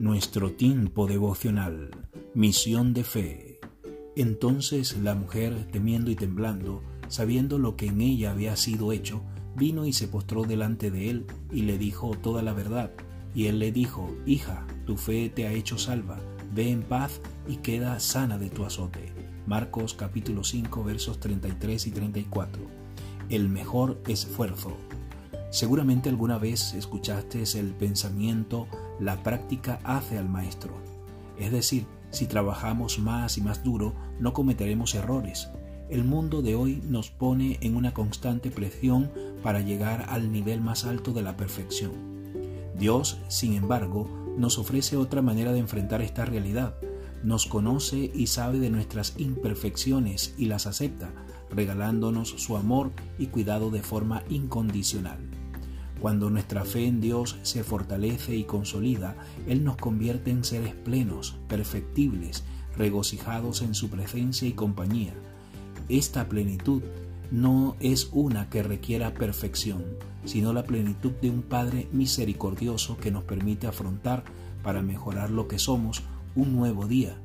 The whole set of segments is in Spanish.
nuestro tiempo devocional, misión de fe. Entonces la mujer, temiendo y temblando, sabiendo lo que en ella había sido hecho, vino y se postró delante de él y le dijo toda la verdad. Y él le dijo, Hija, tu fe te ha hecho salva, ve en paz y queda sana de tu azote. Marcos capítulo 5 versos 33 y 34. El mejor esfuerzo. Seguramente alguna vez escuchaste el pensamiento, la práctica hace al maestro. Es decir, si trabajamos más y más duro, no cometeremos errores. El mundo de hoy nos pone en una constante presión para llegar al nivel más alto de la perfección. Dios, sin embargo, nos ofrece otra manera de enfrentar esta realidad. Nos conoce y sabe de nuestras imperfecciones y las acepta, regalándonos su amor y cuidado de forma incondicional. Cuando nuestra fe en Dios se fortalece y consolida, Él nos convierte en seres plenos, perfectibles, regocijados en su presencia y compañía. Esta plenitud no es una que requiera perfección, sino la plenitud de un Padre misericordioso que nos permite afrontar, para mejorar lo que somos, un nuevo día,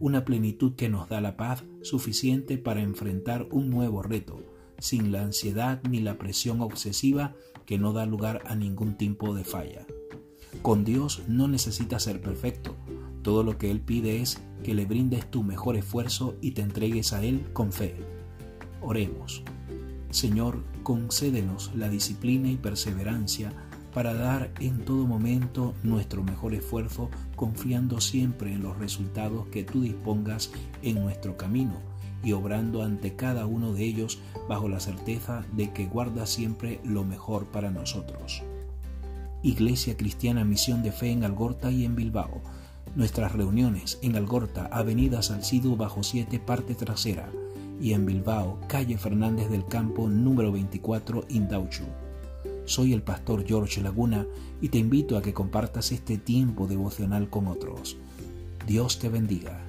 una plenitud que nos da la paz suficiente para enfrentar un nuevo reto, sin la ansiedad ni la presión obsesiva que no da lugar a ningún tipo de falla. Con Dios no necesitas ser perfecto, todo lo que Él pide es que le brindes tu mejor esfuerzo y te entregues a Él con fe. Oremos. Señor, concédenos la disciplina y perseverancia para dar en todo momento nuestro mejor esfuerzo confiando siempre en los resultados que tú dispongas en nuestro camino y obrando ante cada uno de ellos bajo la certeza de que guarda siempre lo mejor para nosotros. Iglesia Cristiana Misión de Fe en Algorta y en Bilbao. Nuestras reuniones en Algorta, Avenida Salcido bajo 7, parte trasera, y en Bilbao, calle Fernández del Campo, número 24, Indauchu. Soy el pastor George Laguna y te invito a que compartas este tiempo devocional con otros. Dios te bendiga.